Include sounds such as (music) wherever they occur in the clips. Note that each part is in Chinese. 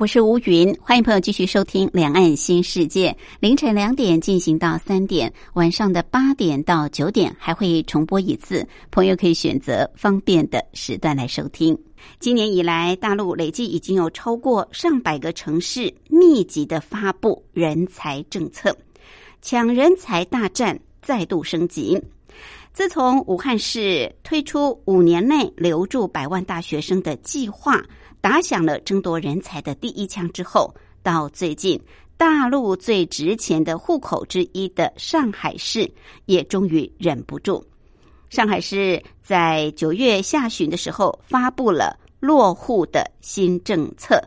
我是吴云，欢迎朋友继续收听《两岸新世界》。凌晨两点进行到三点，晚上的八点到九点还会重播一次，朋友可以选择方便的时段来收听。今年以来，大陆累计已经有超过上百个城市密集的发布人才政策，抢人才大战再度升级。自从武汉市推出五年内留住百万大学生的计划。打响了争夺人才的第一枪之后，到最近，大陆最值钱的户口之一的上海市也终于忍不住。上海市在九月下旬的时候发布了落户的新政策，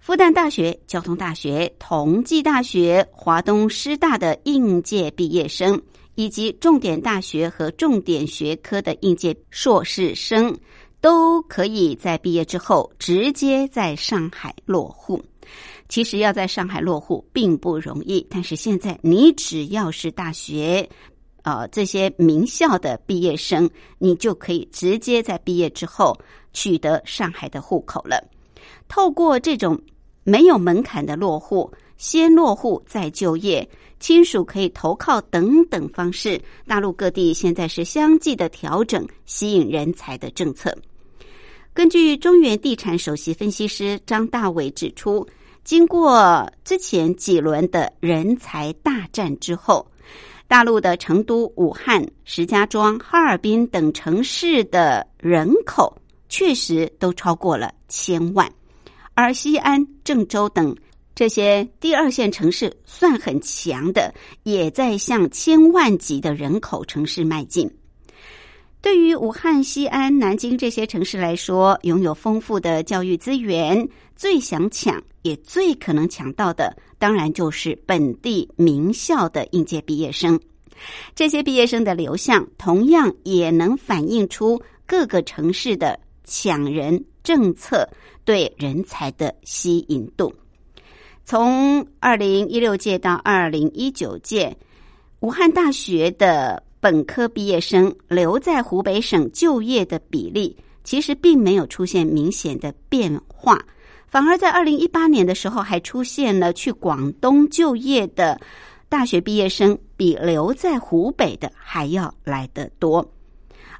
复旦大学、交通大学、同济大学、华东师大的应届毕业生，以及重点大学和重点学科的应届硕士生。都可以在毕业之后直接在上海落户。其实要在上海落户并不容易，但是现在你只要是大学，呃，这些名校的毕业生，你就可以直接在毕业之后取得上海的户口了。透过这种没有门槛的落户，先落户再就业，亲属可以投靠等等方式，大陆各地现在是相继的调整吸引人才的政策。根据中原地产首席分析师张大伟指出，经过之前几轮的人才大战之后，大陆的成都、武汉、石家庄、哈尔滨等城市的人口确实都超过了千万，而西安、郑州等这些第二线城市算很强的，也在向千万级的人口城市迈进。对于武汉、西安、南京这些城市来说，拥有丰富的教育资源，最想抢也最可能抢到的，当然就是本地名校的应届毕业生。这些毕业生的流向，同样也能反映出各个城市的抢人政策对人才的吸引度。从二零一六届到二零一九届，武汉大学的。本科毕业生留在湖北省就业的比例，其实并没有出现明显的变化，反而在二零一八年的时候，还出现了去广东就业的大学毕业生比留在湖北的还要来得多。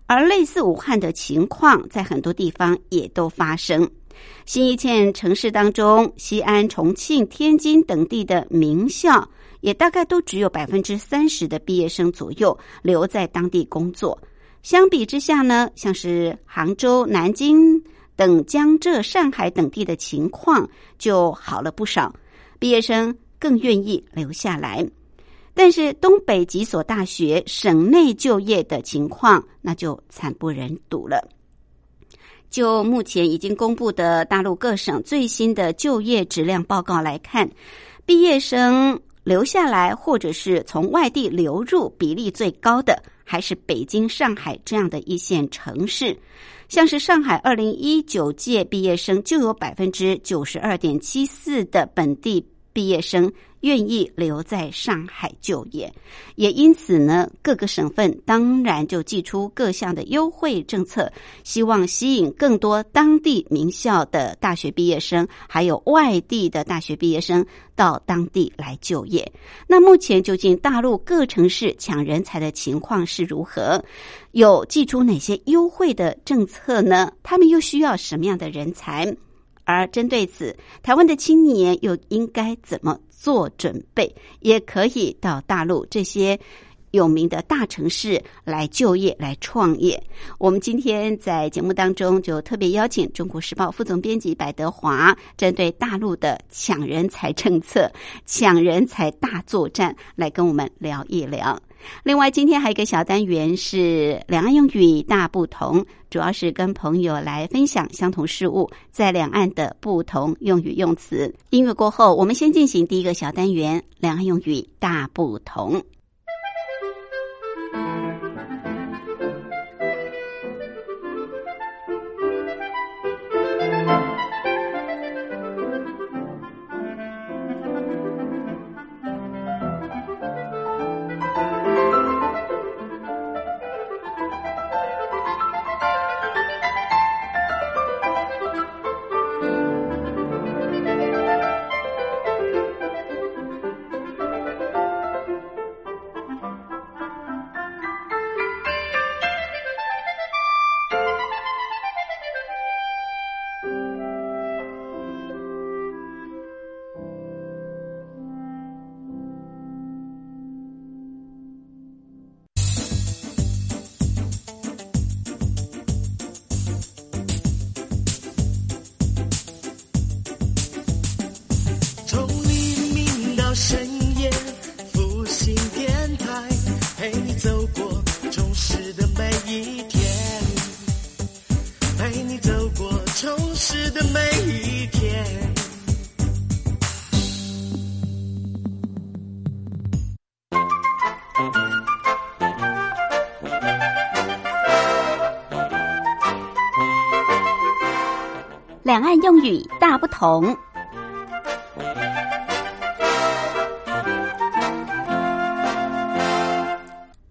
而类似武汉的情况，在很多地方也都发生。新一线城市当中，西安、重庆、天津等地的名校。也大概都只有百分之三十的毕业生左右留在当地工作。相比之下呢，像是杭州、南京等江浙、上海等地的情况就好了不少，毕业生更愿意留下来。但是东北几所大学省内就业的情况，那就惨不忍睹了。就目前已经公布的大陆各省最新的就业质量报告来看，毕业生。留下来，或者是从外地流入比例最高的，还是北京、上海这样的一线城市。像是上海二零一九届毕业生，就有百分之九十二点七四的本地毕业生。愿意留在上海就业，也因此呢，各个省份当然就寄出各项的优惠政策，希望吸引更多当地名校的大学毕业生，还有外地的大学毕业生到当地来就业。那目前究竟大陆各城市抢人才的情况是如何？有寄出哪些优惠的政策呢？他们又需要什么样的人才？而针对此，台湾的青年又应该怎么？做准备，也可以到大陆这些有名的大城市来就业、来创业。我们今天在节目当中就特别邀请《中国时报》副总编辑白德华，针对大陆的抢人才政策、抢人才大作战，来跟我们聊一聊。另外，今天还有一个小单元是两岸用语大不同，主要是跟朋友来分享相同事物在两岸的不同用语用词。音乐过后，我们先进行第一个小单元：两岸用语大不同。大不同。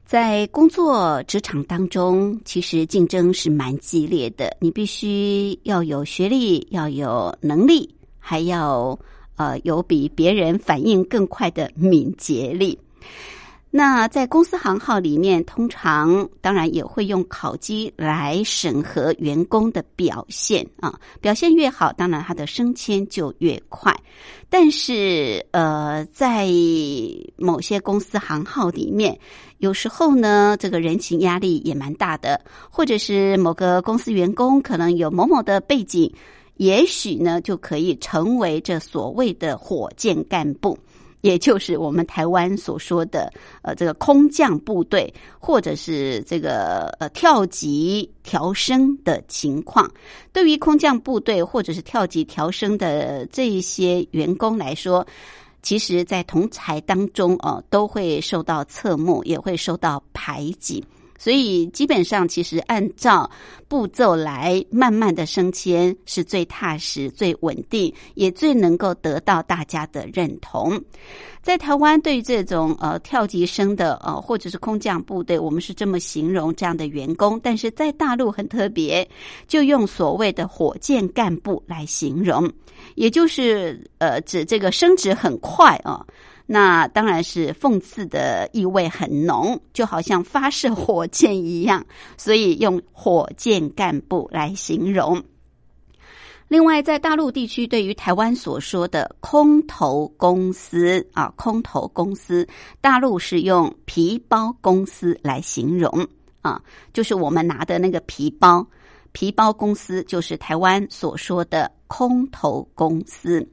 在工作职场当中，其实竞争是蛮激烈的。你必须要有学历，要有能力，还要呃有比别人反应更快的敏捷力。那在公司行号里面，通常当然也会用考绩来审核员工的表现啊，表现越好，当然他的升迁就越快。但是呃，在某些公司行号里面，有时候呢，这个人情压力也蛮大的，或者是某个公司员工可能有某某的背景，也许呢就可以成为这所谓的火箭干部。也就是我们台湾所说的，呃，这个空降部队，或者是这个呃跳级调升的情况。对于空降部队或者是跳级调升的这一些员工来说，其实，在同才当中哦，都会受到侧目，也会受到排挤。所以基本上，其实按照步骤来慢慢的升迁是最踏实、最稳定，也最能够得到大家的认同。在台湾，对于这种呃跳级升的呃或者是空降部队，我们是这么形容这样的员工。但是在大陆很特别，就用所谓的火箭干部来形容，也就是呃指这个升职很快啊。那当然是讽刺的意味很浓，就好像发射火箭一样，所以用火箭干部来形容。另外，在大陆地区，对于台湾所说的空投公司啊，空投公司，大陆是用皮包公司来形容啊，就是我们拿的那个皮包，皮包公司就是台湾所说的空投公司。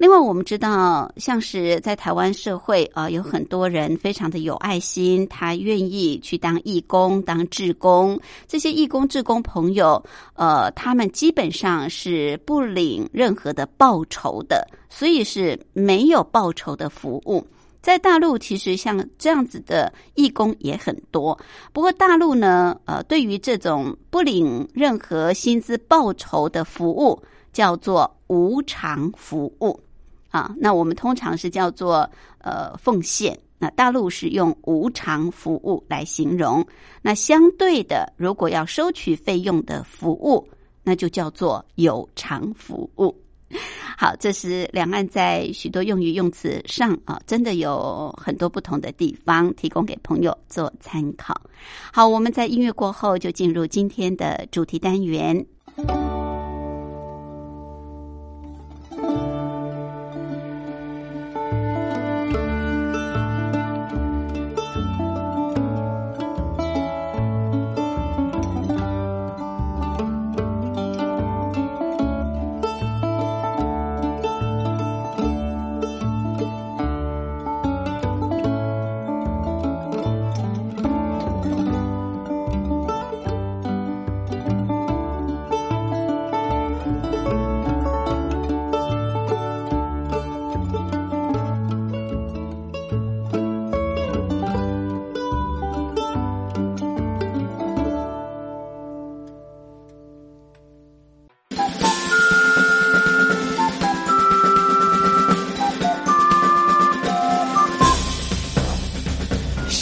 另外，我们知道，像是在台湾社会啊，有很多人非常的有爱心，他愿意去当义工、当志工。这些义工、志工朋友，呃，他们基本上是不领任何的报酬的，所以是没有报酬的服务。在大陆，其实像这样子的义工也很多。不过，大陆呢，呃，对于这种不领任何薪资报酬的服务，叫做无偿服务。啊，那我们通常是叫做呃奉献，那大陆是用无偿服务来形容。那相对的，如果要收取费用的服务，那就叫做有偿服务。好，这是两岸在许多用语用词上啊，真的有很多不同的地方，提供给朋友做参考。好，我们在音乐过后就进入今天的主题单元。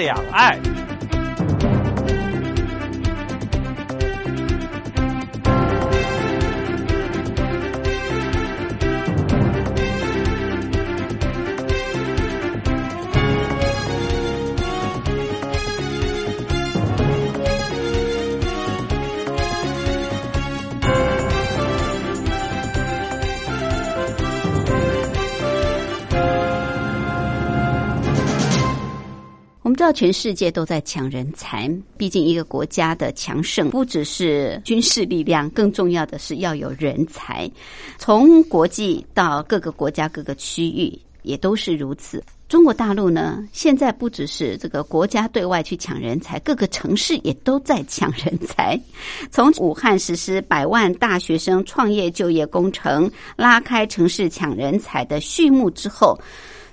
两岸。全世界都在抢人才，毕竟一个国家的强盛不只是军事力量，更重要的是要有人才。从国际到各个国家、各个区域也都是如此。中国大陆呢，现在不只是这个国家对外去抢人才，各个城市也都在抢人才。(laughs) 从武汉实施百万大学生创业就业工程，拉开城市抢人才的序幕之后。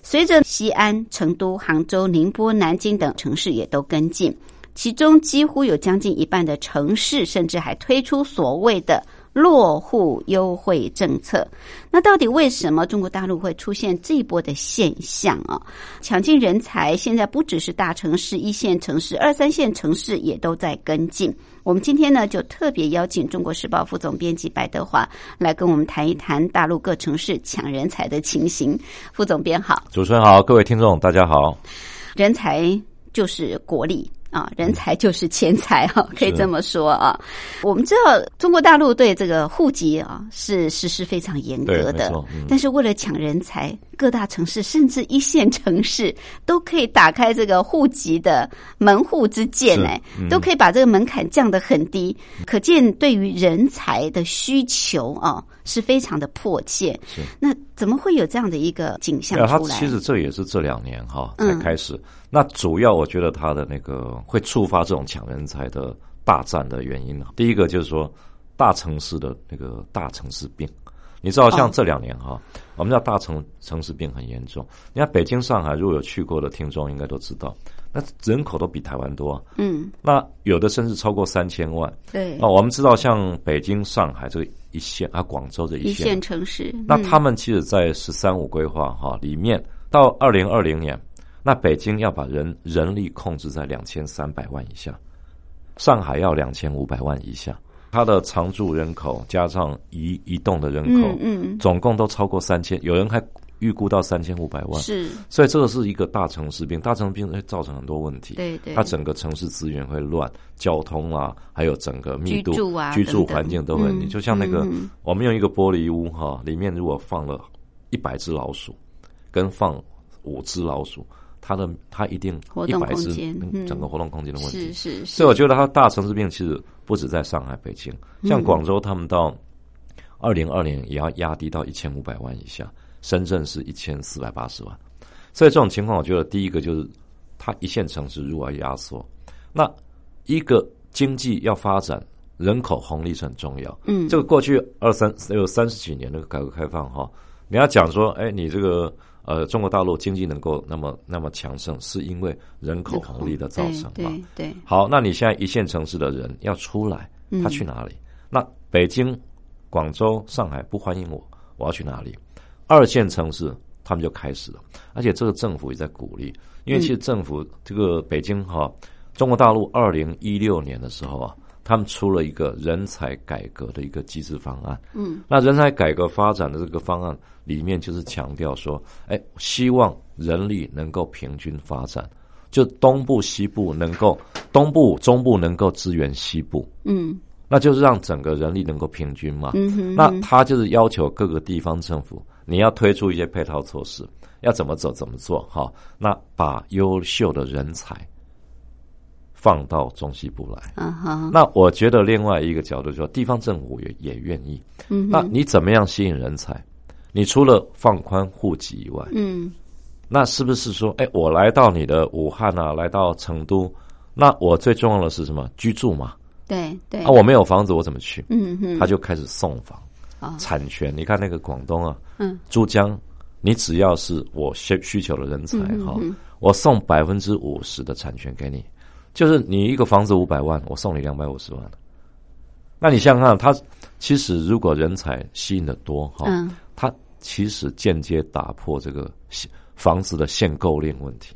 随着西安、成都、杭州、宁波、南京等城市也都跟进，其中几乎有将近一半的城市，甚至还推出所谓的落户优惠政策。那到底为什么中国大陆会出现这一波的现象啊？抢进人才，现在不只是大城市、一线城市、二三线城市也都在跟进。我们今天呢，就特别邀请《中国时报》副总编辑白德华来跟我们谈一谈大陆各城市抢人才的情形。副总编好，主持人好，各位听众大家好。人才就是国力。啊，人才就是钱财哈，(laughs) 可以这么说啊。我们知道中国大陆对这个户籍啊是实施非常严格的，但是为了抢人才，各大城市甚至一线城市都可以打开这个户籍的门户之见，哎，都可以把这个门槛降得很低，可见对于人才的需求啊是非常的迫切。是那怎么会有这样的一个景象出来？其实这也是这两年哈才开始。那主要我觉得它的那个会触发这种抢人才的大战的原因呢，第一个就是说大城市的那个大城市病，你知道像这两年哈，我们知道大城城市病很严重。你看北京、上海，如果有去过的听众应该都知道，那人口都比台湾多。嗯，那有的甚至超过三千万。对。那我们知道像北京、上海这个一线啊，广州这一线城市，那他们其实，在“十三五”规划哈里面，到二零二零年。那北京要把人人力控制在两千三百万以下，上海要两千五百万以下，它的常住人口加上移移动的人口，嗯嗯，总共都超过三千，有人还预估到三千五百万，是，所以这个是一个大城市病，大城市病会造成很多问题，对对，它整个城市资源会乱，交通啊，还有整个密度、居住啊、居住环境都会，你就像那个我们用一个玻璃屋哈，里面如果放了一百只老鼠，跟放五只老鼠。它的它一定一百只整个活动空间的问题，是是。所以我觉得它大城市病其实不止在上海、北京，像广州，他们到二零二零也要压低到一千五百万以下，深圳是一千四百八十万。所以这种情况，我觉得第一个就是它一线城市如果压缩，那一个经济要发展，人口红利是很重要。嗯，这个过去二三有三十几年的改革开放哈，你要讲说，哎，你这个。呃，中国大陆经济能够那么那么强盛，是因为人口红利的造成嘛？对，好，那你现在一线城市的人要出来，他去哪里？那北京、广州、上海不欢迎我，我要去哪里？二线城市他们就开始了，而且这个政府也在鼓励，因为其实政府这个北京哈，中国大陆二零一六年的时候啊。他们出了一个人才改革的一个机制方案，嗯，那人才改革发展的这个方案里面就是强调说，哎，希望人力能够平均发展，就东部西部能够东部中部能够支援西部，嗯，那就是让整个人力能够平均嘛，嗯哼，那他就是要求各个地方政府你要推出一些配套措施，要怎么走怎么做哈。那把优秀的人才放到中西部来。嗯哼，那我觉得另外一个角度说，地方政府也也愿意。嗯，那你怎么样吸引人才？你除了放宽户籍以外，嗯那是不是说，哎，我来到你的武汉啊，来到成都，那我最重要的是什么？居住嘛。对对啊，我没有房子，我怎么去？嗯哼，他就开始送房，哦产权。你看那个广东啊，嗯，珠江，你只要是我需需求的人才哈，嗯嗯我送百分之五十的产权给你，就是你一个房子五百万，我送你两百五十万。那你想想看，他其实如果人才吸引的多哈，嗯他其实间接打破这个限房子的限购令问题，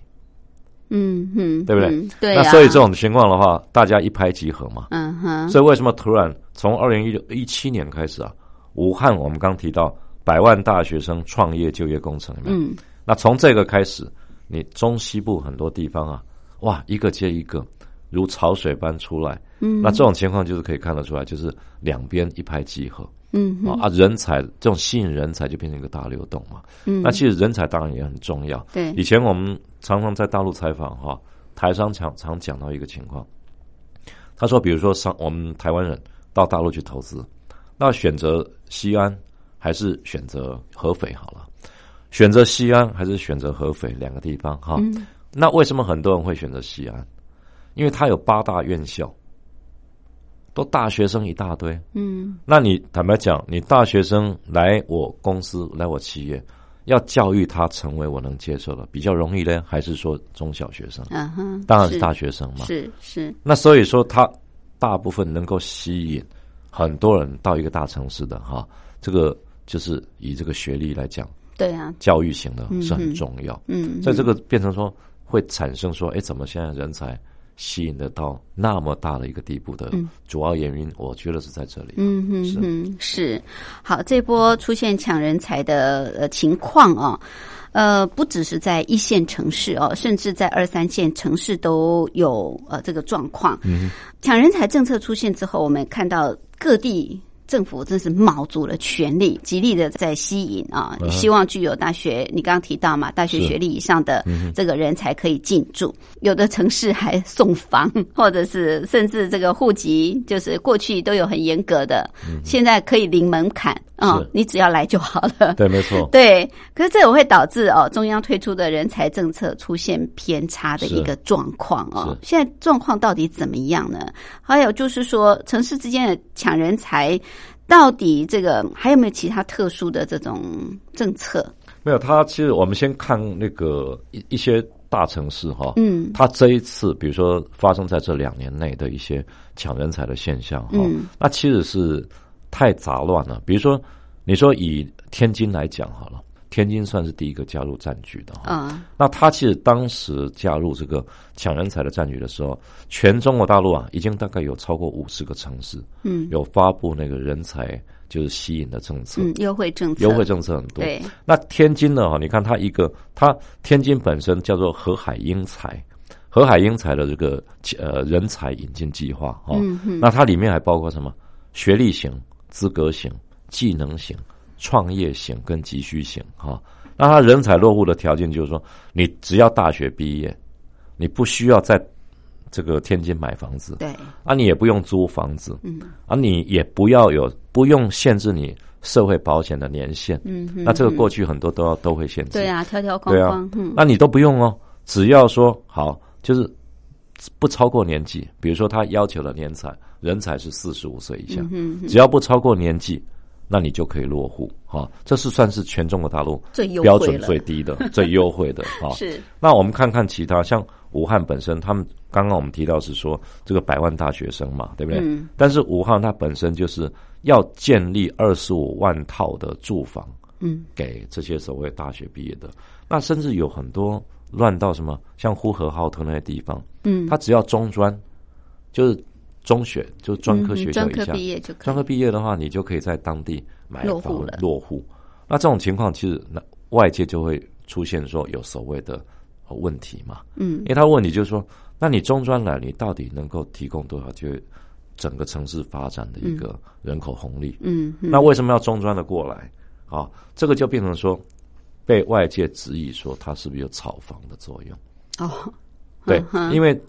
嗯嗯，对不对？嗯对啊，那所以这种情况的话，大家一拍即合嘛。嗯哼，所以为什么突然从二零一六一七年开始啊，武汉我们刚提到百万大学生创业就业工程，有没有？嗯那从这个开始，你中西部很多地方啊，哇，一个接一个，如潮水般出来。嗯，那这种情况就是可以看得出来，就是两边一拍即合嗯啊啊，人才这种吸引人才就变成一个大流动嘛。嗯，那其实人才当然也很重要。对以前我们常常在大陆采访哈，台商常常讲到一个情况，他说，比如说上我们台湾人到大陆去投资，那选择西安还是选择合肥好了？选择西安还是选择合肥两个地方哈？嗯那为什么很多人会选择西安？因为它有八大院校，都大学生一大堆。嗯那你坦白讲，你大学生来我公司来我企业，要教育他成为我能接受的，比较容易呢，还是说中小学生？嗯哼，当然是大学生嘛。是是，那所以说，他大部分能够吸引很多人到一个大城市的哈，这个就是以这个学历来讲，对啊，教育型的嗯是很重要。嗯，在这个变成说会产生说，哎，怎么现在人才吸引得到那么大的一个地步的嗯主要原因，我觉得是在这里。嗯哼是哼，是好，这波出现抢人才的呃情况啊。呃，不只是在一线城市哦，甚至在二三线城市都有呃这个状况。嗯，抢人才政策出现之后，我们看到各地政府真是卯足了全力，极力的在吸引啊，嗯希望具有大学，你刚刚提到嘛，大学学历以上的嗯这个人才可以进驻。有的城市还送房，或者是甚至这个户籍，就是过去都有很严格的，现在可以零门槛啊、是你只要来就好了。对，没错。(laughs) 对，可是这也会导致哦，中央推出的人才政策出现偏差的一个状况哦。现在状况到底怎么样呢？还有就是说，城市之间的抢人才，到底这个还有没有其他特殊的这种政策？没有，他其实我们先看那个一一些大城市哈，嗯他这一次比如说发生在这两年内的一些抢人才的现象哈，嗯那其实是太杂乱了。比如说，你说以天津来讲好了，天津算是第一个加入战局的哈。啊，那他其实当时加入这个抢人才的战局的时候，全中国大陆啊，已经大概有超过五十个城市嗯有发布那个人才就是吸引的政策，嗯，优惠政策，优惠政策很多。对，那天津呢？哈，你看它一个，它天津本身叫做河海英才，河海英才的这个呃人才引进计划哈。嗯嗯那它里面还包括什么？学历型、资格型、技能型、创业型跟急需型哈。那他人才落户的条件就是说，你只要大学毕业，你不需要在这个天津买房子，对，啊，你也不用租房子，嗯。啊，你也不要有不用限制你社会保险的年限。嗯嗯，那这个过去去很多都要都会限制。对啊，条条框框，嗯。那你都不用哦，只要说好，就是不超过年纪，比如说他要求的年才人才是四十五岁以下，嗯嗯，只要不超过年纪，那你就可以落户哈、这是算是全中国大陆最优标准最低的、(laughs) 最优惠的啊。是，那我们看看其他，像武汉本身，他们刚刚我们提到是说这个百万大学生嘛，对不对？嗯。但是武汉它本身就是要建立二十五万套的住房，嗯。给这些所谓大学毕业的，那甚至有很多乱到什么，像呼和浩特那些地方，嗯，他只要中专，就是中学，就是专科嗯学校以下，专科毕业就，专科毕业的话，你就可以在当地买房落户了落户。那这种情况，其实那外界就会出现说有所谓的问题嘛，嗯因为他问你就是说，那你中专来，你到底能够提供多少？就整个城市发展的一个人口红利？嗯，嗯那为什么要中专的过来？啊，这个就变成说被外界质疑说它是不是有炒房的作用？哦，对，因为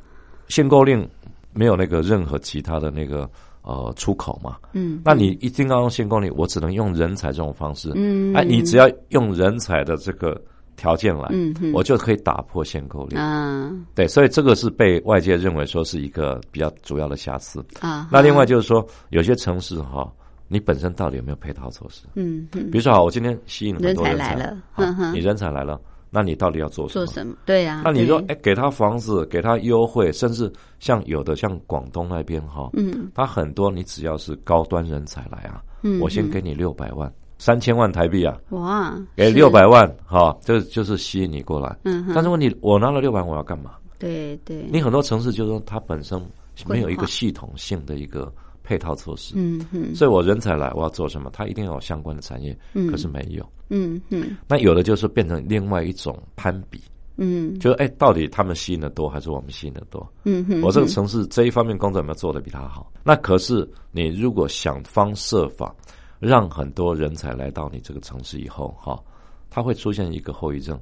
限购令没有那个任何其他的那个呃出口嘛，嗯，那你一定要用限购令，我只能用人才这种方式，嗯，哎，你只要用人才的这个条件来，嗯哼我就可以打破限购令。啊。对，所以这个是被外界认为说是一个比较主要的瑕疵。啊，那另外就是说，有些城市哈，你本身到底有没有配套措施？嗯嗯，比如说，好，我今天吸引了很多人才。人才来了你人才来了，那你到底要做什么？做什么？对呀，那你说，对哎，给他房子，给他优惠，甚至像有的像广东那边哈，嗯，他很多你只要是高端人才来啊，嗯我先给你六百万，三千万台币啊，哇，给六百万，哈，这就是吸引你过来。嗯哼，但是问题，我拿了六百万，我要干嘛？对对，你很多城市就是说它本身没有一个系统性的一个配套措施，嗯哼，所以我人才来，我要做什么？他一定要有相关的产业，嗯可是没有。嗯哼，那有的就是变成另外一种攀比，嗯就是哎，到底他们吸引的多还是我们吸引的多？嗯哼，我这个城市这一方面工作有没有做的比他好？那可是你如果想方设法让很多人才来到你这个城市以后，哈，它会出现一个后遗症，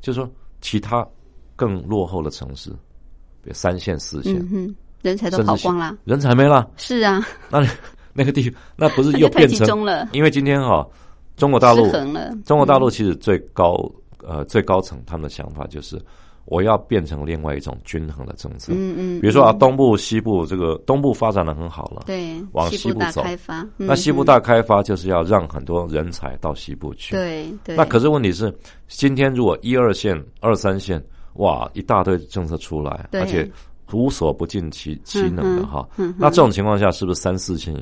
就是说其他更落后的城市，比如三线、四线，嗯哼，人才都跑光了，人才没了，是啊，那 (laughs) 那个地那不是又变成？因为今天哈，中国大陆中国大陆其实最高呃最高层他们的想法就是，我要变成另外一种均衡的政策。嗯嗯，比如说啊，嗯东部、西部这个东部发展的很好了，对，往西部走。开发，那西部嗯。大开发就是要让很多人才到西部去。对对，那可是问题是，今天如果一二线、二三线，哇，一大堆政策出来，而且无所不尽其其能的哈，那这种情况下，是不是三四线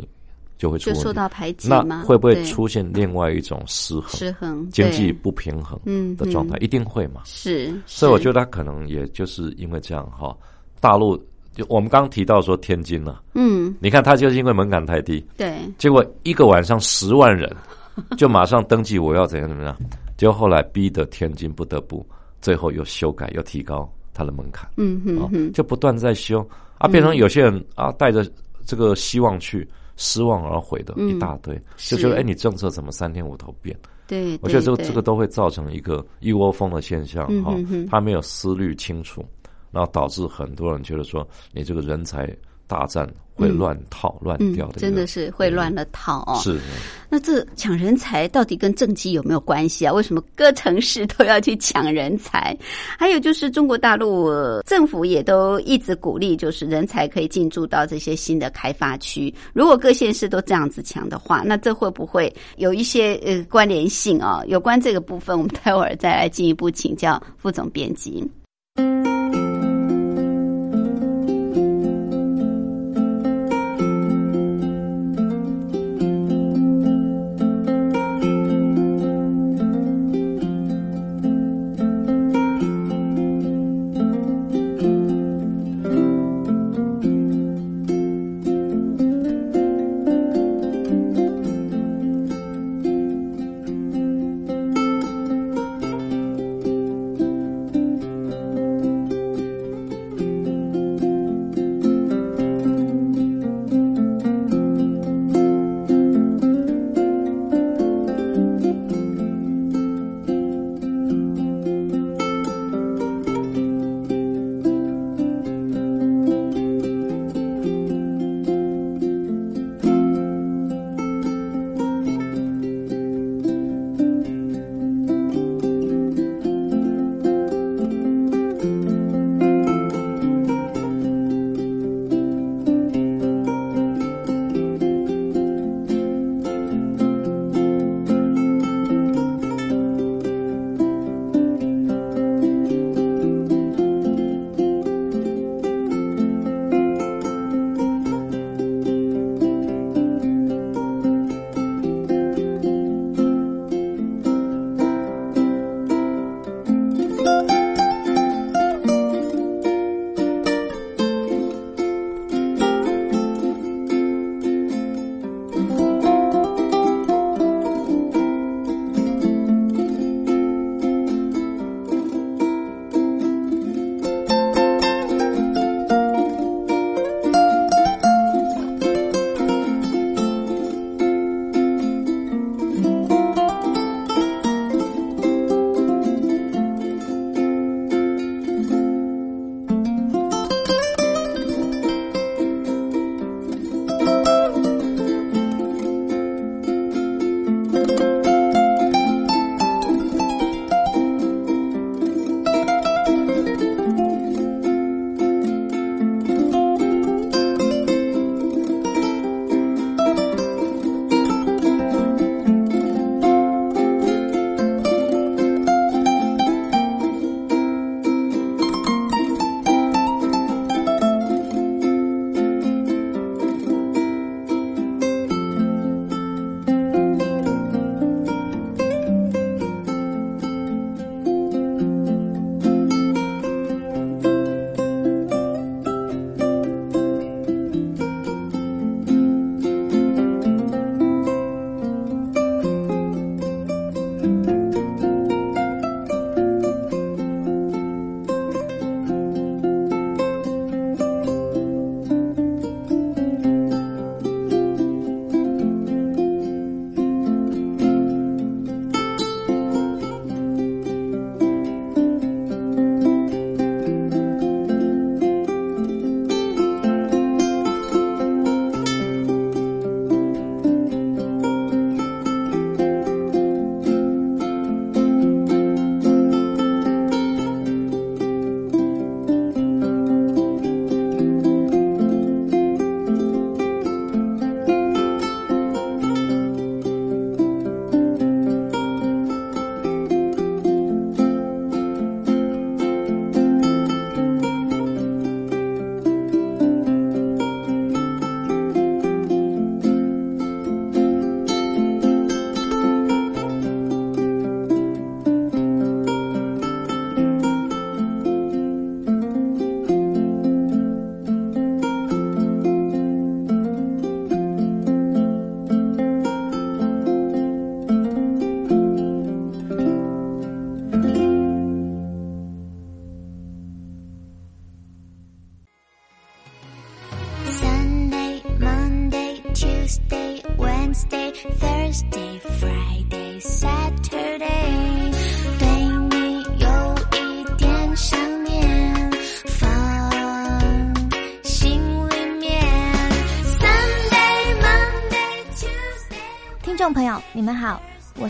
就会出？就受到排挤那吗？会不会出现另外一种失衡、失衡经济不平衡嗯的状态？嗯一定会嘛？是，所以我觉得得他可能也就是因为这样哈，大陆就我们刚刚提到说天津了、嗯，你看他就是因为门槛太低，对，结果一个晚上十万人 (laughs) 就马上登记我要怎样怎么样，结果后来逼得天津不得不最后又修改又提高它的门槛，嗯哼啊，就不断在修。啊，变成有些人啊带着这个希望去。失望而回的嗯。一大堆，是就觉得哎，你政策怎么三天五头变？对，我觉得这个这个都会造成一个一窝蜂的现象哈他没有思虑清楚，然后导致很多人觉得说你这个人才大战会乱套乱嗯掉的真的是会乱了套哦。是那这抢人才到底跟政绩有没有关系啊？为什么各城市都要去抢人才？(laughs) 还有就是中国大陆、呃政府也都一直鼓励，就是人才可以进驻到这些新的开发区。如果各县市都这样子抢的话，那这会不会有一些呃关联性啊？有关这个部分，我们待会儿再来进一步请教副总编辑。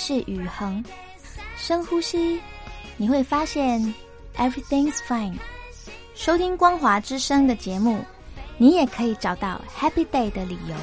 是雨恒。深呼吸，你会发现 everything's fine。收听光华之声的节目，你也可以找到 happy day 的理由。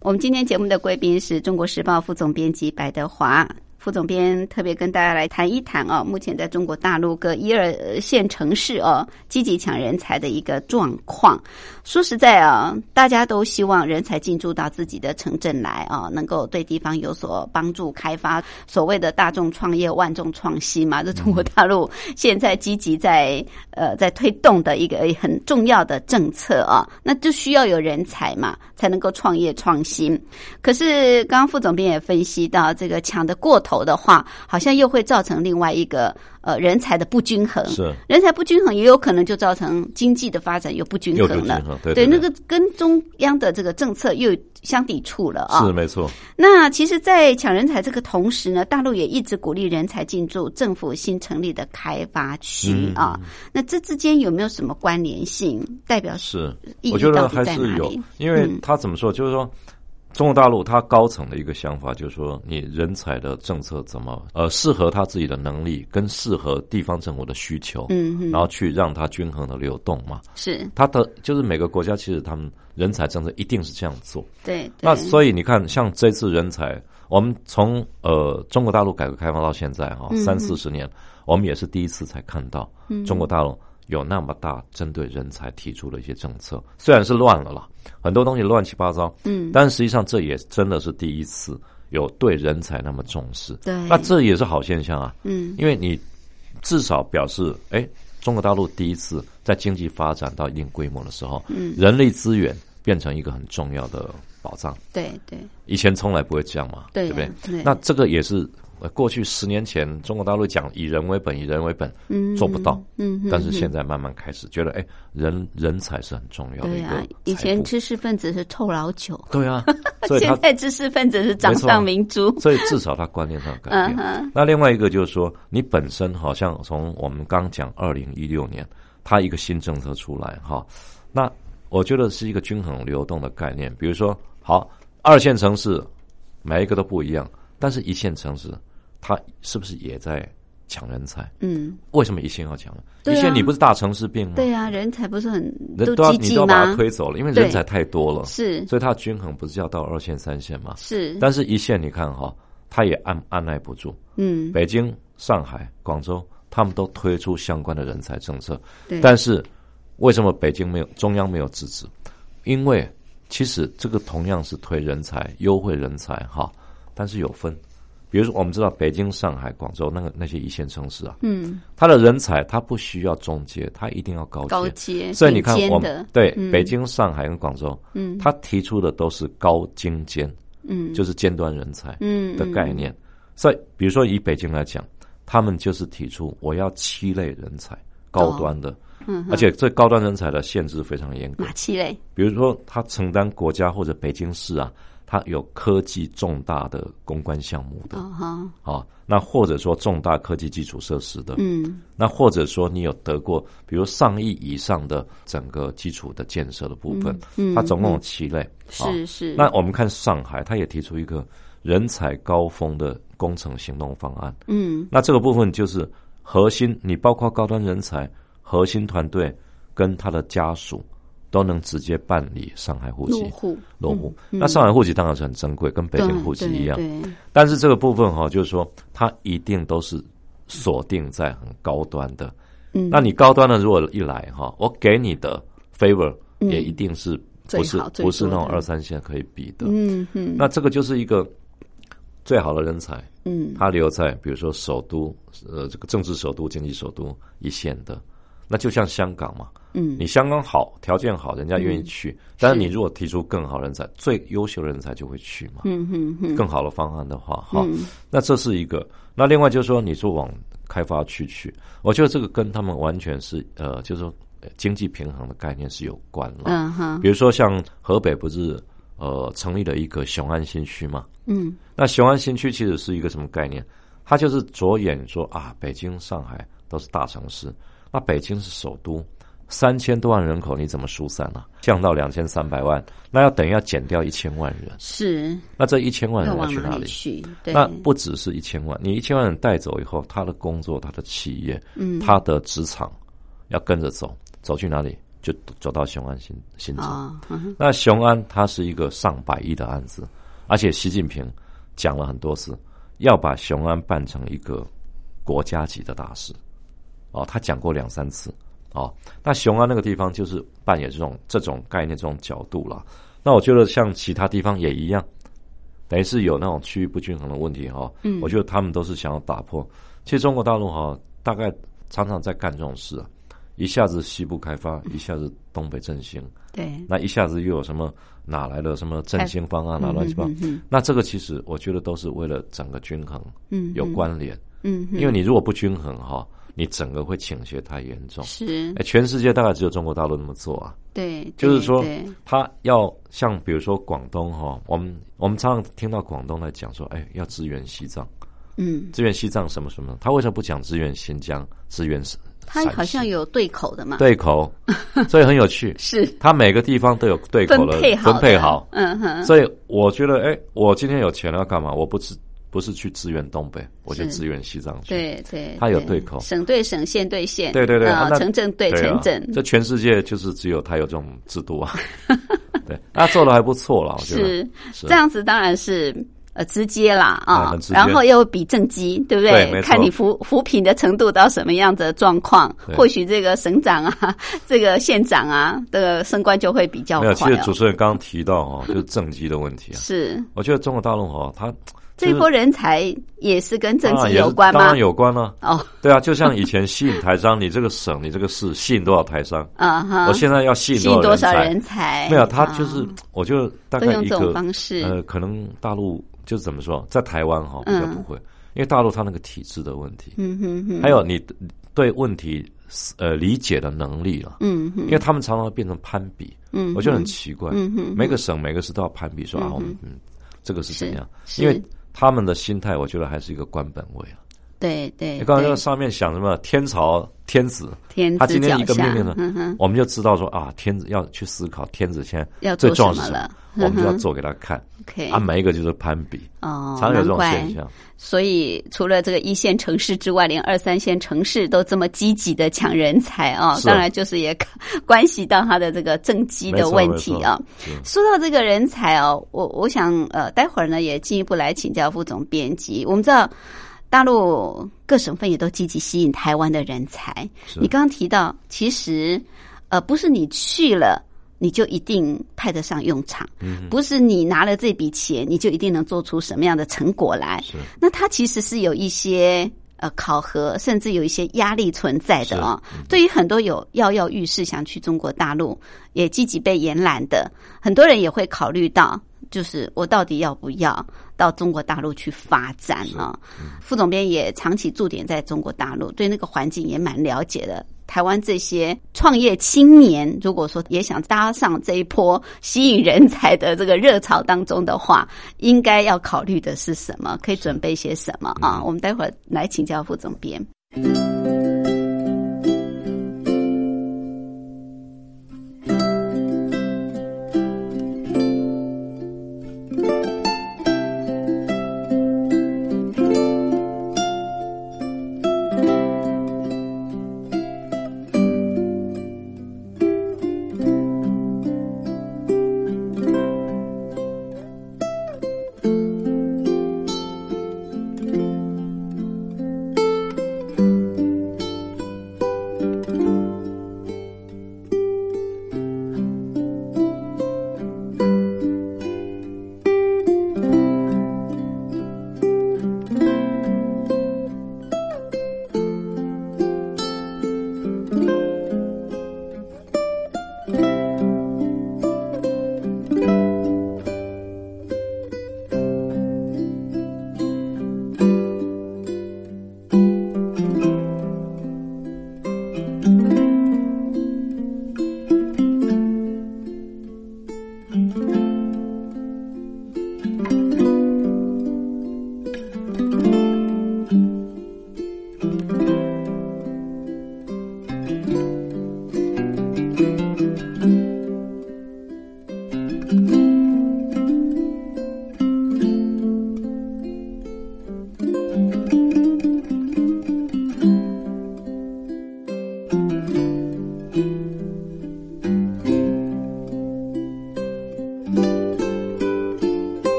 我们今天节目的贵宾是中国时报副总编辑白德华。副总编特别跟大家来谈一谈哦，目前在中国大陆各一二线城市哦，积极抢人才的一个状况。说实在啊，大家都希望人才进驻到自己的城镇来啊，能够对地方有所帮助开发。所谓的大众创业、万众创新嘛，这中国大陆现在积极在呃在推动的一个很重要的政策啊，那就需要有人才嘛，才能够创业创新。可是刚刚副总编也分析到，这个抢的过头的话，好像又会造成另外一个呃人才的不均衡。是人才不均衡，也有可能就造成经济的发展又不均衡了。衡对对那个跟中央的这个政策又相抵触了啊。是没错，那其实，在抢人才这个同时呢，大陆也一直鼓励人才进驻政府新成立的开发区嗯啊。那这之间有没有什么关联性？代表是意义我觉得到底还是有在哪里，因为嗯他怎么说，就是说。中国大陆它高层的一个想法就是说，你人才的政策怎么呃适合他自己的能力，跟适合地方政府的需求，嗯嗯。然后去让它均衡的流动嘛。是。它的就是每个国家其实他们人才政策一定是这样做。对，那所以你看，像这次人才，我们从呃中国大陆改革开放到现在哈、嗯三四十年，我们也是第一次才看到中国大陆有那么大针对人才提出的一些政策，虽然是乱了啦，很多东西乱七八糟，嗯，但实际上这也真的是第一次有对人才那么重视。对，那这也是好现象啊，嗯因为你至少表示，哎，中国大陆第一次在经济发展到一定规模的时候，嗯人力资源变成一个很重要的保障。对对以前从来不会这样嘛，对不对？对那这个也是呃过去十年前中国大陆讲以人为本，以人为本，嗯做不到。嗯，嗯但是现在在慢慢开始觉得，哎，人人才是很重要的对一个啊，以前知识分子是臭老九，对啊，(laughs) 现在知识分子是掌上明珠。所以至少他观念上有改变。嗯，那另外一个就是说，你本身好像从我们刚讲二零一六年，他一个新政策出来哈，那我觉得是一个均衡流动的概念。比如说，好，二线城市每一个都不一样，但是一线城市它是不是也在抢人才？嗯，为什么一线要抢呢？啊一线你不是大城市病吗？对啊，人才不是很人都要你都要把它？推走了，因为人才太多了，是所以它的均衡不是要到二线、三线吗？是，但是一线你看哈，它也按按耐不住。嗯，北京、上海、广州，他们都推出相关的人才政策，但是为什么北京没有中央没有制止？因为其实这个同样是推人才、优惠人才哈，但是有分。比如说，我们知道北京、上海、广州那个那些一线城市啊，嗯，它的人才它不需要中阶，它一定要高阶。高阶，所以你看我们对、嗯北京、上海跟广州，嗯它提出的都是高精尖，嗯，就是尖端人才。嗯的概，念。所以，比如说以北京来讲，他们就是提出我要七类人才，高端的，嗯，而且这高端人才的限制非常严格哪。七类？比如说，他承担国家或者北京市啊，他有科技重大的公关项目的。啊，那或者说重大科技基础设施的，嗯。那或者说你有得过，比如上亿以上的整个基础的建设的部分，嗯，它总共有嗯七类。啊是是，那我们看上海，它也提出一个人才高峰的工程行动方案。嗯。那这个部分就是核心，你包括高端人才、核心团队跟他的家属都能直接办理上海户籍落户落户。嗯那上海户籍当然是很珍贵，跟北京户籍一样。但是这个部分哈、就是说它一定都是锁定在很高端的。嗯，那你高端的如果一来哈、我给你的 favor 嗯也一定是不是不是那种二三线可以比的。嗯嗯，那这个就是一个最好的人才，嗯他留在比如说首都，呃，这个政治首都、经济首都一线的。那就像香港嘛，嗯你香港好，条件好，人家愿意去。但是你如果提出更好人才，最优秀的人才就会去嘛。嗯嗯嗯，更好的方案的话，哈、嗯那这是一个。那另外就是说，你说往开发区去，我觉得这个跟他们完全是呃，就是说呃经济平衡的概念是有关了。嗯哼，比如说像河北不是呃成立了一个雄安新区嘛？嗯那雄安新区其实是一个什么概念？它就是着眼说啊，北京、上海都是大城市，那北京是首都，三千多万人口，你怎么疏散呢、降到两千三百万，那要等于要减掉一千万人，是那这一千万人要去哪里？去？对，那不只是一千万，你一千万人带走以后，他的工作、他的企业、嗯他的职场要跟着走，走去哪里就走到雄安新新城。哦，嗯那雄安它是一个上百亿的案子，而且习近平讲了很多次，要把雄安办成一个国家级的大事。哦，他讲过两三次。哦，那雄安那个地方就是扮演这种这种概念、这种角度了。那我觉得像其他地方也一样，等于是有那种区域不均衡的问题哈、哦。嗯我觉得他们都是想要打破。其实中国大陆哈、大概常常在干这种事啊，一下子西部开发，一下子东北振兴。对，那一下子又有什么哪来的什么振兴方案啊，乱七八糟那这个其实我觉得都是为了整个均衡嗯，有关联，嗯，嗯，因为你如果不均衡哈，你整个会倾斜太严重。是。哎，全世界大概只有中国大陆那么做啊，对，就是说他要像比如说广东哈，我们我们常常听到广东来讲说，哎，要支援西藏，嗯，支援西藏什么什么，他为什么不讲支援新疆，支援陕它好像有对口的嘛，对口，(laughs) 所以很有趣。是。他每个地方都有对口的配好，分配好，嗯哼，所以我觉得，哎，我今天有钱了要干嘛？我不支不是去支援东北，我就支援西藏去。对对，他有对口省对省，县对县，对对对啊城镇对城镇，这全世界就是只有他有这种制度啊。(laughs) 对，他做的还不错了，我觉得是是这样子，当然是。呃，直接啦啊然后又比正畸，对不对看你扶扶贫的程度到什么样的状况，或许这个省长啊，(laughs) 这个县长啊的升官就会比较没有。快其实主哦。持人刚刚提到哦，就是政绩的问题啊。是我觉得中国大陆哦，它这一波人才也是跟政绩当然也是有关吗？当然？有关了。哦，对啊，就像以前吸引台商，你这个省，你这个市吸引多少台商？啊哈，我现在要吸引多少人才？人才？没有，他啊就是，我就大概一个方式。呃，可能大陆就是怎么说，在台湾哈比较不会，因为大陆它那个体制的问题，嗯哼哼，还有你对问题呃理解的能力了，嗯哼。因为他们常常变成攀比，嗯，我觉得很奇怪，嗯哼。每个省每个市都要攀比说啊，我们嗯这个是怎样，因为他们的心态，我觉得还是一个官本位啊。对对，你刚才对。在上面想什么天朝天子，天子他今天一个命令呢嗯，我们就知道说啊，天子要去思考天子现在要做最重要是什什么了，我们就要做给他看。OK 啊，每一个就是攀比，哦，常有这种现象。所以除了这个一线城市之外，连二三线城市都这么积极的抢人才啊、是。啊当然就是也关系到他的这个政绩的问题啊。说到这个人才哦，我我想呃，待会儿呢也进一步来请教副总编辑。我们知道大陆各省份也都积极吸引台湾的人才。你刚刚提到，其实呃，不是你去了。你就一定派得上用场，嗯不是你拿了这笔钱，你就一定能做出什么样的成果来。是那它其实是有一些呃考核，甚至有一些压力存在的啊、对于很多有跃跃欲试想去中国大陆，也积极被延揽的，很多人也会考虑到，就是我到底要不要到中国大陆去发展啊？副总编也长期驻点在中国大陆，对那个环境也蛮了解的。台湾这些创业青年，如果说也想搭上这一波吸引人才的这个热潮当中的话，应该要考虑的是什么？可以准备些什么啊？我们待会儿来请教副总编。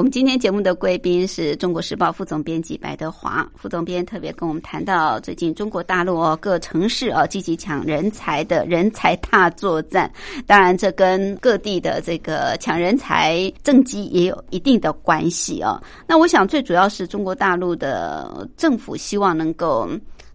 我们今天节目的贵宾是中国时报副总编辑白德华副总编，特别跟我们谈到最近中国大陆各城市啊积极抢人才的人才大作战，当然这跟各地的这个抢人才政绩也有一定的关系啊。那我想最主要是中国大陆的政府希望能够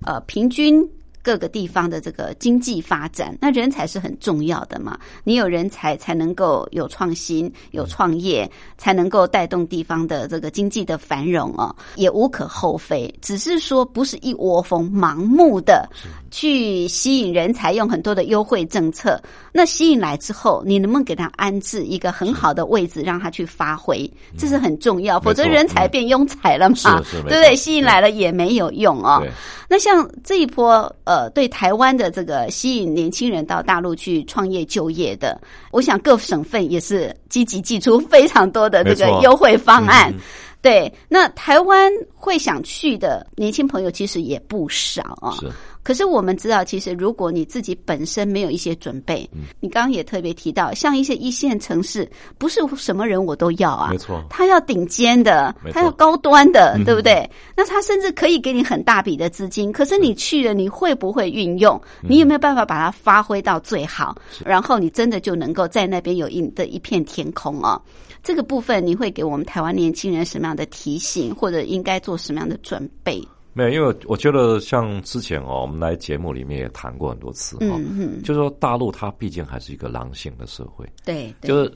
呃平均。各个地方的这个经济发展，那人才是很重要的嘛。你有人才，才能够有创新、有创业，才能够带动地方的这个经济的繁荣哦，也无可厚非。只是说，不是一窝蜂、盲目的去吸引人才，用很多的优惠政策。那吸引来之后，你能不能给他安置一个很好的位置，让他去发挥？这是很重要，否则人才变庸才了嘛，对不对？吸引来了也没有用哦。那像这一波呃，对台湾的这个吸引年轻人到大陆去创业就业的，我想各省份也是积极寄出非常多的这个优惠方案。对，那台湾会想去的年轻朋友其实也不少啊。是。可是我们知道，其实如果你自己本身没有一些准备，你刚刚也特别提到，像一些一线城市，不是什么人我都要啊，没错，他要顶尖的，他要高端的，对不对？那他甚至可以给你很大笔的资金，可是你去了，你会不会运用？你有没有办法把它发挥到最好？然后你真的就能够在那边有一的一片天空哦。这个部分你会给我们台湾年轻人什么样的提醒，或者应该做什么样的准备？没有，因为我觉得像之前哦，我们来节目里面也谈过很多次哈，就是说大陆它毕竟还是一个狼性的社会，对，就是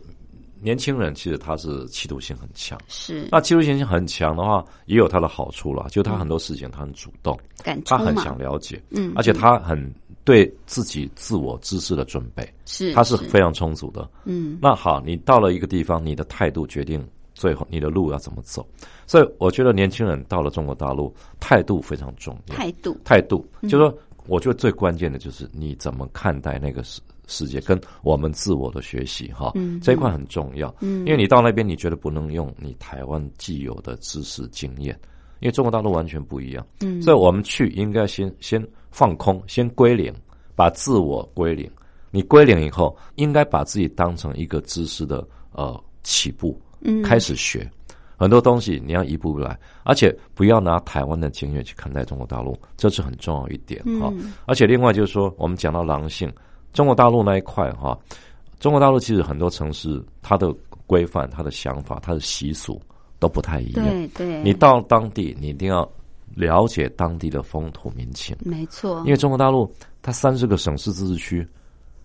年轻人其实他是企图性很强，是。那企图性很强的话，也有它的好处了，就他很多事情他很主动，他很想了解，嗯，而且他很对自己自我知识的准备是，他是。非常充足的，嗯，那好，你到了一个地方，你的态度决定。最后，你的路要怎么走？所以，我觉得年轻人到了中国大陆，态度非常重要。态度，态度，就说，我觉得最关键的就是你怎么看待那个世世界，跟我们自我的学习，哈，这一块很重要。嗯，因为你到那边，你觉得不能用你台湾既有的知识经验，因为中国大陆完全不一样。嗯，所以我们去应该先先放空，先归零，把自我归零。你归零以后，应该把自己当成一个知识的呃起步。嗯，开始学很多东西，你要一步步来，而且不要拿台湾的经验去看待中国大陆，这是很重要一点哈。而且另外就是说，我们讲到狼性，中国大陆那一块哈，中国大陆其实很多城市它的规范、它的想法、它的习俗都不太一样。对对，你到当地，你一定要了解当地的风土民情。没错，因为中国大陆它三十个省市自治区。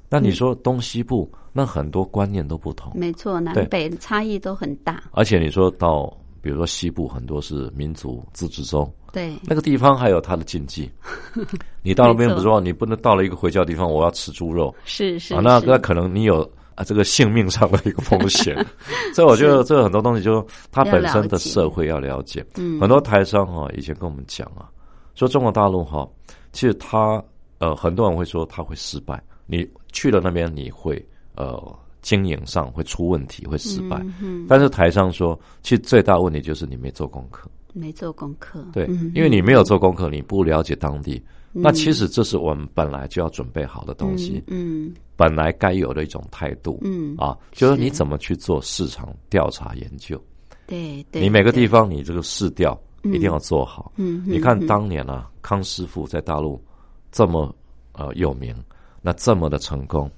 那你说东西部，那很多观念都不同。没错，南北差异都很大。而且你说到，比如说西部很多是民族自治州，对，那个地方还有它的禁忌。(laughs) 你到那边，比如说你不能到了一个回教地方，我要吃猪肉，是是啊，那那可能你有啊这个性命上的一个风险。(laughs) 所以我觉得这个很多东西，就它本身的社会要了解。嗯，很多台商哈以前跟我们讲啊，说中国大陆哈，其实他呃很多人会说他会失败。你去了那边，你会呃经营上会出问题，会失败。嗯，但是台上说，其实最大问题就是你没做功课，没做功课。对，因为你没有做功课，你不了解当地。那其实这是我们本来就要准备好的东西，嗯，本来该有的一种态度，嗯啊，就是你怎么去做市场调查研究。对，对你每个地方你这个市调一定要做好。嗯，你看当年啊，康师傅在大陆这么呃有名。那这么的成功，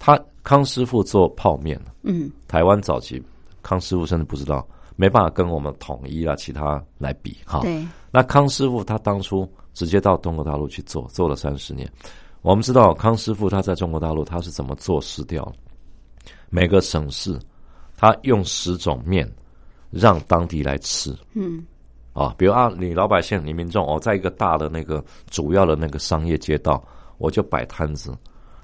他康师傅做泡面，嗯，台湾早期康师傅甚至不知道，没办法跟我们统一啊其他来比哈。对，那康师傅他当初直接到中国大陆去做，做了三十年。我们知道康师傅他在中国大陆他是怎么做市调，每个省市他用十种面让当地来吃，嗯，啊，比如啊，你老百姓你民众哦，在一个大的那个主要的那个商业街道，我就摆摊子。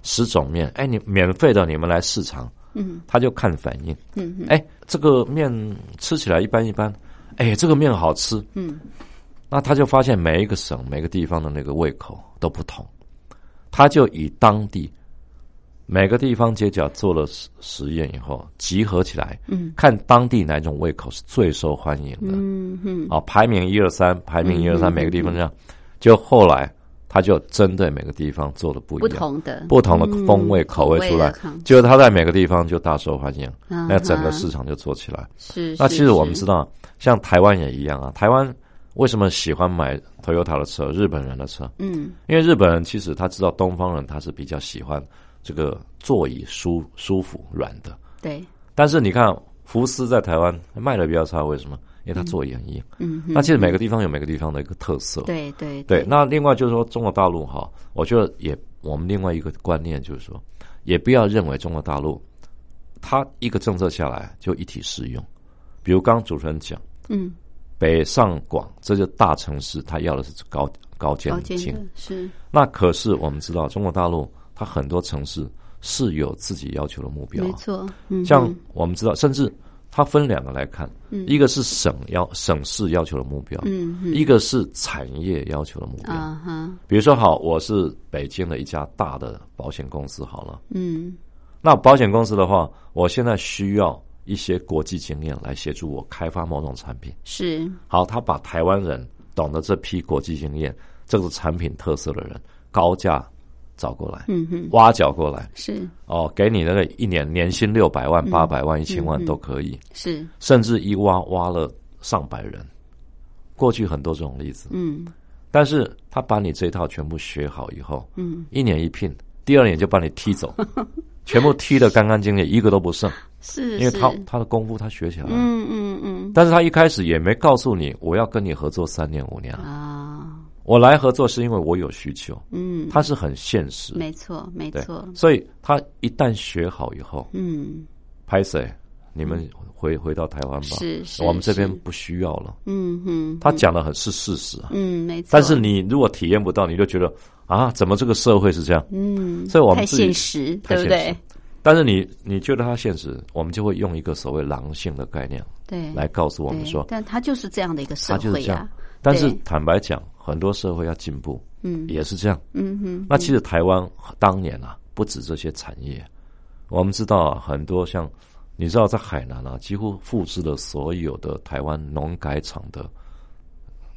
十种面，哎，你免费的，你们来试尝嗯他就看反应。嗯嗯哎，这个面吃起来一般一般，哎，这个面好吃。嗯那他就发现每一个省、每个地方的那个胃口都不同，他就以当地每个地方街角做了实实验以后，集合起来，嗯看当地哪种胃口是最受欢迎的。嗯嗯啊，排名一二三，排名一二三，每个地方这样。就后来他就针对每个地方做的不一不样，同的不同的风味、嗯口味出来口味的，结果他在每个地方就大受欢迎，嗯那整个市场就做起来。是。那其实我们知道，像台湾也一样啊，台湾为什么喜欢买 Toyota 的车？日本人的车，嗯因为日本人其实他知道东方人他是比较喜欢这个座椅舒舒服软的，对但是你看福斯在台湾卖的比较差，为什么？因为它座椅很硬。嗯那其实每个地方有每个地方的一个特色。对对对，那另外就是说，中国大陆哈，我觉得也我们另外一个观念就是说，也不要认为中国大陆它一个政策下来就一体适用。比如刚刚主持人讲，嗯北上广这些大城市，它要的是高高渐进高阶的。是那可是我们知道，中国大陆它很多城市是有自己要求的目标没，错，嗯像我们知道，甚至它分两个来看，一个是省要省市要求的目标，一个是产业要求的目标。啊哈。比如说，好，我是北京的一家大的保险公司，好了，嗯。那保险公司的话，我现在需要一些国际经验来协助我开发某种产品。是。好，他把台湾人懂得这批国际经验、这个产品特色的人高价找过来，嗯哼挖角过来，是。哦，给你那个一年年薪六百万、八百万、一千万嗯都可以，是。甚至一挖挖了上百人。过去很多这种例子，嗯。但是他把你这一套全部学好以后，嗯。一年一聘，第二年就把你踢走，(laughs) 全部踢得干干净净，一个都不剩，是，因为他他的功夫他学起来了。嗯嗯嗯。但是他一开始也没告诉你，我要跟你合作三年五年啊，啊我来合作是因为我有需求，嗯，他是很现实，没错没错，所以他一旦学好以后，嗯。拍谁，你们回回到台湾吧，是是我们这边不需要了。嗯哼他讲的很是事实啊，嗯没错，但是你如果体验不到，你就觉得啊，怎么这个社会是这样？嗯所以我们太现实对不对？但是你你觉得它现实，我们就会用一个所谓狼性的概念对，来告诉我们说，但他就是这样的一个社会就是这样。但是坦白讲，很多社会要进步，嗯。也是这样。嗯哼，那其实台湾当年啊，不止这些产业，我们知道啊，很多像你知道在海南啊，几乎复制了所有的台湾农改场的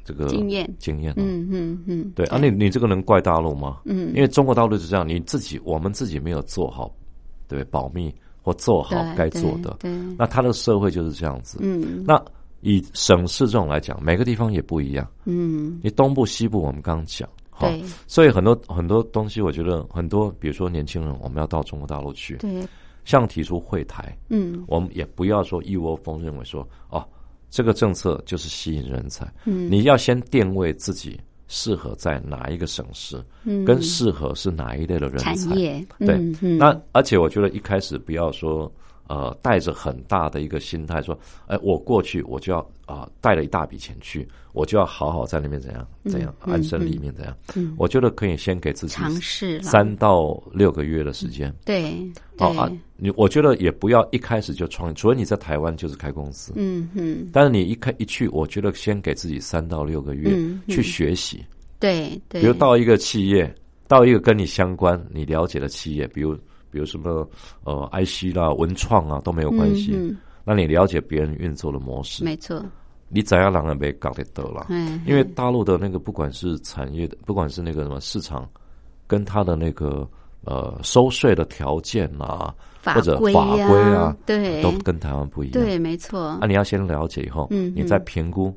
这个经验。经验、啊。嗯哼嗯，对啊，你你这个能怪大陆吗？嗯。因为中国大陆是这样，你自己我们自己没有做好，对保密或做好该做的，对，对。那他的社会就是这样子。嗯。那以省市这种来讲，每个地方也不一样。嗯你东部、西部，我们刚刚讲，好对所以很多很多东西，我觉得很多，比如说年轻人，我们要到中国大陆去，对像提出会台，嗯我们也不要说一窝蜂认为说，哦，这个政策就是吸引人才，嗯你要先定位自己适合在哪一个省市，嗯跟适合是哪一类的人才。产业对嗯嗯那而且我觉得一开始不要说。呃，带着很大的一个心态说，哎，我过去我就要啊、带了一大笔钱去，我就要好好在那边怎样怎样嗯安身立命怎样。嗯我觉得可以先给自己尝试三到六个月的时间。对对。好啊，你我觉得也不要一开始就创业，除非你在台湾就是开公司。嗯嗯。但是你一开一去，我觉得先给自己三到六个月去学习，对对，比如到一个企业，到一个跟你相关、你了解的企业，比如比如什么呃 IC 啦、文创啊都没有关系。嗯那你了解别人运作的模式，没错，你怎样让人被搞得得了？嗯，因为大陆的那个不管是产业的，不管是那个什么市场，跟他的那个呃收税的条件啊，法或者法规啊，对都跟台湾不一样。对，没错那、，你要先了解以后，嗯你再评估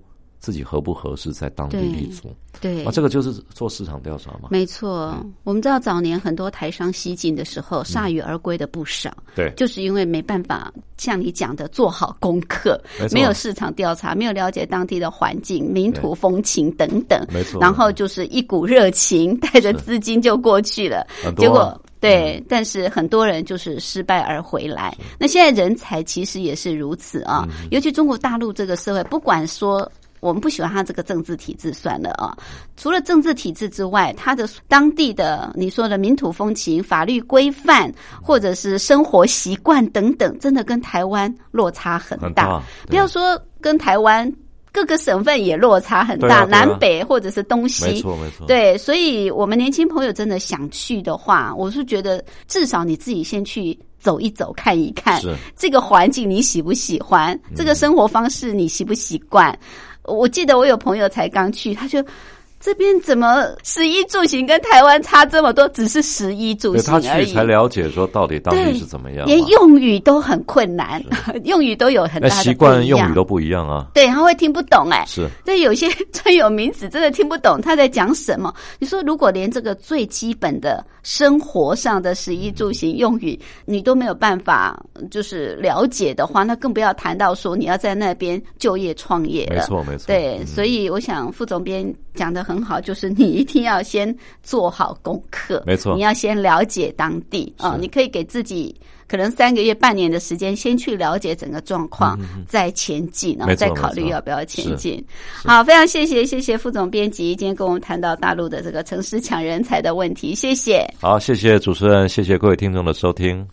自己合不合适在当地立足。对啊，这个就是做市场调查嘛。没错，我们知道早年很多台商西进的时候，铩羽而归的不少，嗯对，就是因为没办法像你讲的做好功课没，有市场调查，没有了解当地的环境、民土风情等等，没错然后就是一股热情，带着资金就过去了，结果。对，但是很多人就是失败而回来。那现在人才其实也是如此啊，嗯尤其中国大陆这个社会，不管说。我们不喜欢他这个政治体制算了啊。除了政治体制之外，他的当地的你说的民土风情、法律规范，或者是生活习惯等等，真的跟台湾落差很大。不要说跟台湾。各个省份也落差很大，南北或者是东西，没错没错，对，所以我们年轻朋友真的想去的话，我是觉得至少你自己先去走一走、看一看是，这个环境你喜不喜欢，这个生活方式你习不习惯。我记得我有朋友才刚去，他就。这边怎么十一住行跟台湾差这么多？只是十一住行而已，去才了解说到底当对地是怎么样嘛，连用语都很困难，(laughs) 用语都有很大的习惯用语都不一样啊，对，他会听不懂哎、是。对，有些专有名词真的听不懂他在讲什么。你说，如果连这个最基本的生活上的十一住行用语你都没有办法就是了解的话，那更不要谈到说你要在那边就业创业了。没错没错，对，嗯。所以我想副总编讲的很好，就是你一定要先做好功课，没错你要先了解当地啊、是你可以给自己可能三个月、半年的时间，先去了解整个状况，再前进，然后再考虑要不要前进。好，非常谢谢谢谢副总编辑今天跟我们谈到大陆的这个城市抢人才的问题，谢谢。好，谢谢主持人，谢谢各位听众的收听。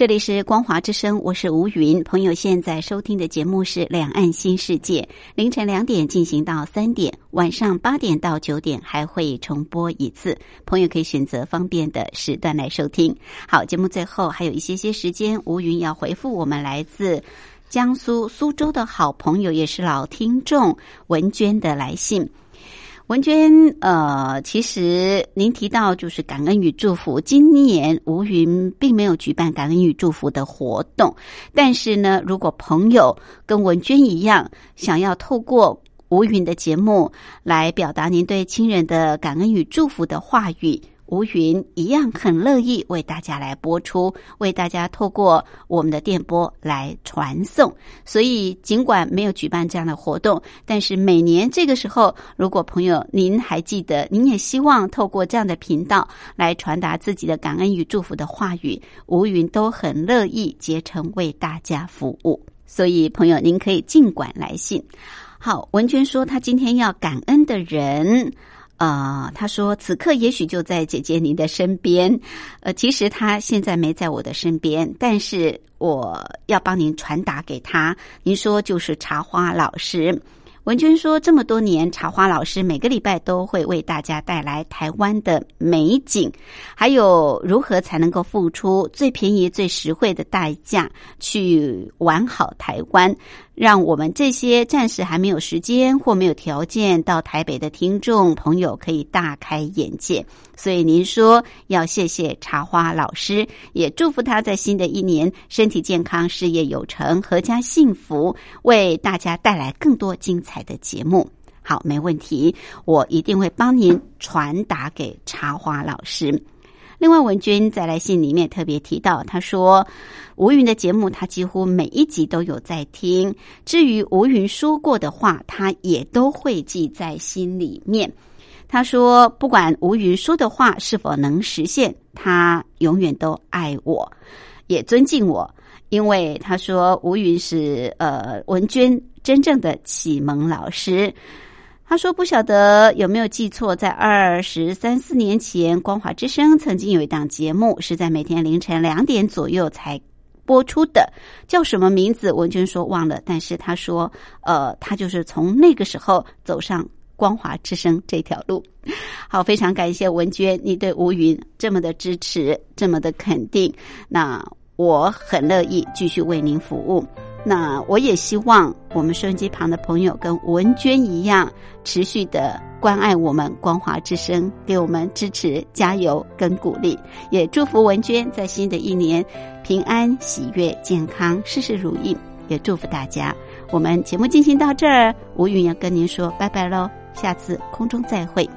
这里是光华之声，我是吴云。朋友现在收听的节目是《两岸新世界》，凌晨两点进行到三点，晚上八点到九点还会重播一次。朋友可以选择方便的时段来收听。好，节目最后还有一些些时间，吴云要回复我们来自江苏苏州的好朋友，也是老听众文娟的来信。文娟，呃，其实您提到就是感恩与祝福，今年吴云并没有举办感恩与祝福的活动，但是呢，如果朋友跟文娟一样，想要透过吴云的节目来表达您对亲人的感恩与祝福的话语。吴云一样很乐意为大家来播出，为大家透过我们的电波来传送。所以，尽管没有举办这样的活动，但是每年这个时候，如果朋友您还记得，您也希望透过这样的频道来传达自己的感恩与祝福的话语，吴云都很乐意竭诚为大家服务。所以，朋友您可以尽管来信。好，文娟说她今天要感恩的人。呃，他说此刻也许就在姐姐您的身边，呃，其实他现在没在我的身边，但是我要帮您传达给他。您说就是茶花老师。文娟说：“这么多年，茶花老师每个礼拜都会为大家带来台湾的美景，还有如何才能够付出最便宜、最实惠的代价去玩好台湾，让我们这些暂时还没有时间或没有条件到台北的听众朋友可以大开眼界。所以您说要谢谢茶花老师，也祝福他在新的一年身体健康、事业有成、阖家幸福，为大家带来更多精彩的节目。好，没问题，我一定会帮您传达给茶花老师。另外，文娟在来信里面特别提到，他说吴云的节目，他几乎每一集都有在听。至于吴云说过的话，他也都会记在心里面。他说，不管吴云说的话是否能实现，他永远都爱我，也尊敬我，因为他说吴云是呃文娟真正的启蒙老师。他说：“不晓得有没有记错，在二十三四年前，光华之声曾经有一档节目，是在每天凌晨两点左右才播出的，叫什么名字？文娟说忘了，但是他说，呃，他就是从那个时候走上光华之声这条路。(laughs) 好，非常感谢文娟，你对吴云这么的支持，这么的肯定，那我很乐意继续为您服务。”那我也希望我们收音机旁的朋友跟文娟一样，持续的关爱我们光华之声，给我们支持、加油跟鼓励。也祝福文娟在新的一年平安、喜悦、健康，事事如意。也祝福大家。我们节目进行到这儿，吴云要跟您说拜拜喽，下次空中再会。